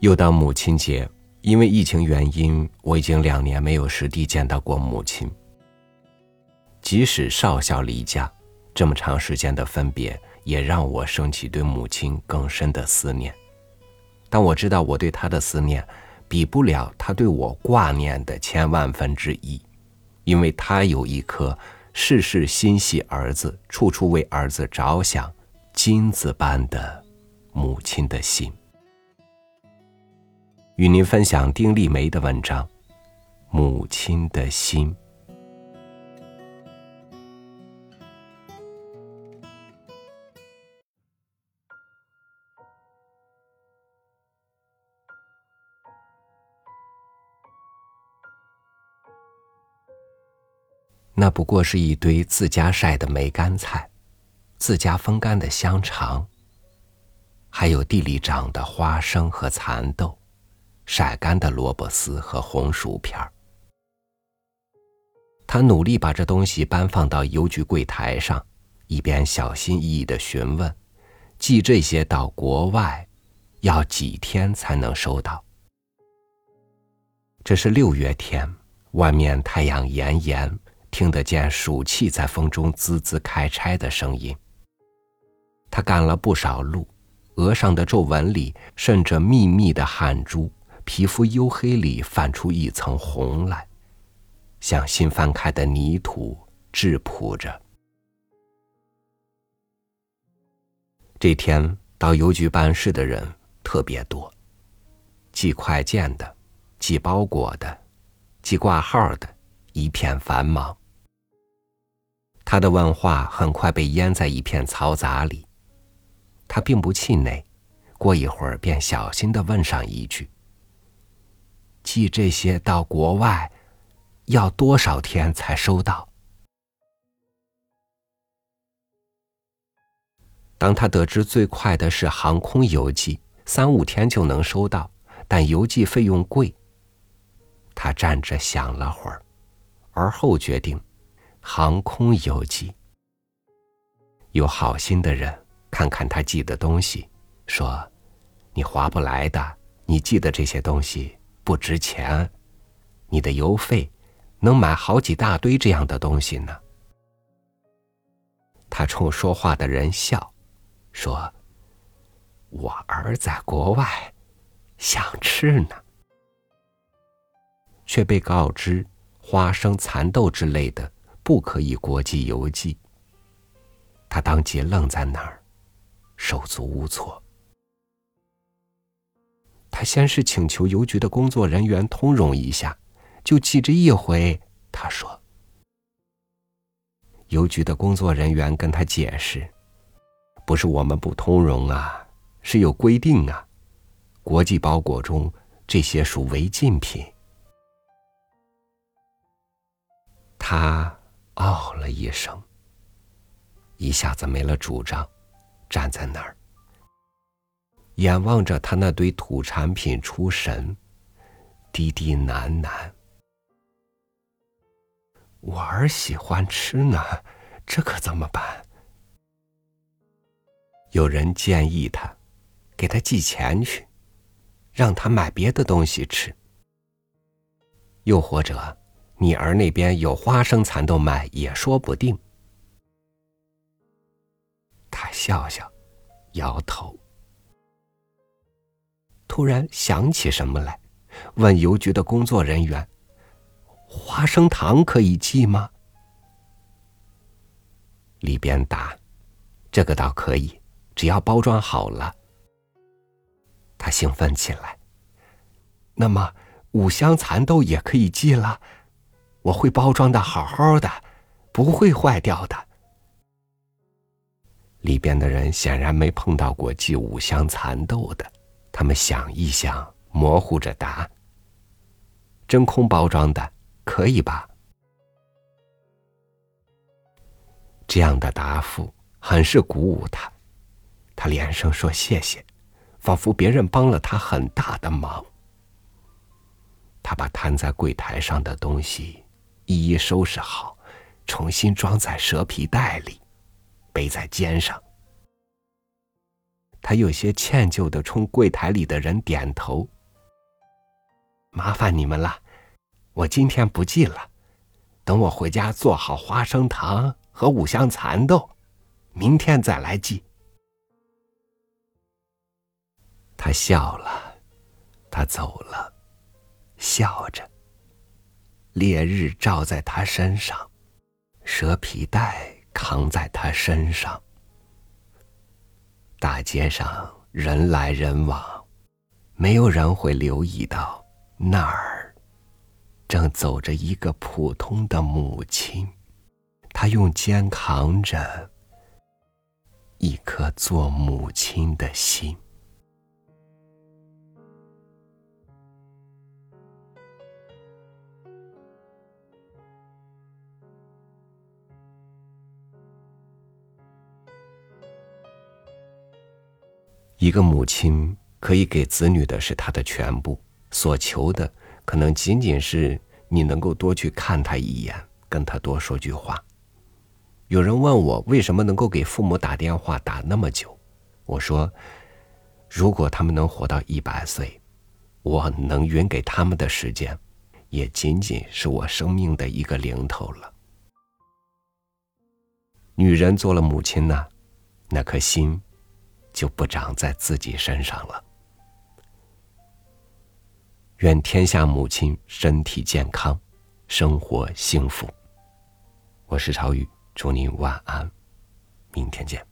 又到母亲节，因为疫情原因，我已经两年没有实地见到过母亲。即使少小离家，这么长时间的分别，也让我升起对母亲更深的思念。但我知道，我对她的思念，比不了她对我挂念的千万分之一，因为她有一颗事事心系儿子、处处为儿子着想、金子般的母亲的心。与您分享丁立梅的文章《母亲的心》。那不过是一堆自家晒的梅干菜，自家风干的香肠，还有地里长的花生和蚕豆。晒干的萝卜丝和红薯片儿，他努力把这东西搬放到邮局柜台上，一边小心翼翼的询问：“寄这些到国外，要几天才能收到？”这是六月天，外面太阳炎炎，听得见暑气在风中滋滋开拆的声音。他赶了不少路，额上的皱纹里渗着密密的汗珠。皮肤黝黑里泛出一层红来，像新翻开的泥土质朴着。这天到邮局办事的人特别多，寄快件的、寄包裹的、寄挂号的，一片繁忙。他的问话很快被淹在一片嘈杂里，他并不气馁，过一会儿便小心的问上一句。寄这些到国外，要多少天才收到？当他得知最快的是航空邮寄，三五天就能收到，但邮寄费用贵。他站着想了会儿，而后决定航空邮寄。有好心的人看看他寄的东西，说：“你划不来的，你寄的这些东西。”不值钱，你的邮费能买好几大堆这样的东西呢。他冲说话的人笑，说：“我儿在国外，想吃呢。”却被告知花生、蚕豆之类的不可以国际邮寄。他当即愣在那儿，手足无措。他先是请求邮局的工作人员通融一下，就寄这一回。他说：“邮局的工作人员跟他解释，不是我们不通融啊，是有规定啊，国际包裹中这些属违禁品。”他哦了一声，一下子没了主张，站在那儿。眼望着他那堆土产品出神，低低喃喃：“我儿喜欢吃呢，这可怎么办？”有人建议他，给他寄钱去，让他买别的东西吃。又或者，你儿那边有花生蚕豆卖，也说不定。他笑笑，摇头。突然想起什么来，问邮局的工作人员：“花生糖可以寄吗？”里边答：“这个倒可以，只要包装好了。”他兴奋起来。那么五香蚕豆也可以寄了，我会包装的好好的，不会坏掉的。里边的人显然没碰到过寄五香蚕豆的。他们想一想，模糊着答：“真空包装的，可以吧？”这样的答复很是鼓舞他，他连声说谢谢，仿佛别人帮了他很大的忙。他把摊在柜台上的东西一一收拾好，重新装在蛇皮袋里，背在肩上。他有些歉疚的冲柜台里的人点头：“麻烦你们了，我今天不进了，等我回家做好花生糖和五香蚕豆，明天再来寄。”他笑了，他走了，笑着。烈日照在他身上，蛇皮袋扛在他身上。大街上人来人往，没有人会留意到那儿正走着一个普通的母亲，她用肩扛着一颗做母亲的心。一个母亲可以给子女的是她的全部，所求的可能仅仅是你能够多去看他一眼，跟他多说句话。有人问我为什么能够给父母打电话打那么久，我说，如果他们能活到一百岁，我能匀给他们的时间，也仅仅是我生命的一个零头了。女人做了母亲呢，那颗心。就不长在自己身上了。愿天下母亲身体健康，生活幸福。我是朝雨，祝您晚安，明天见。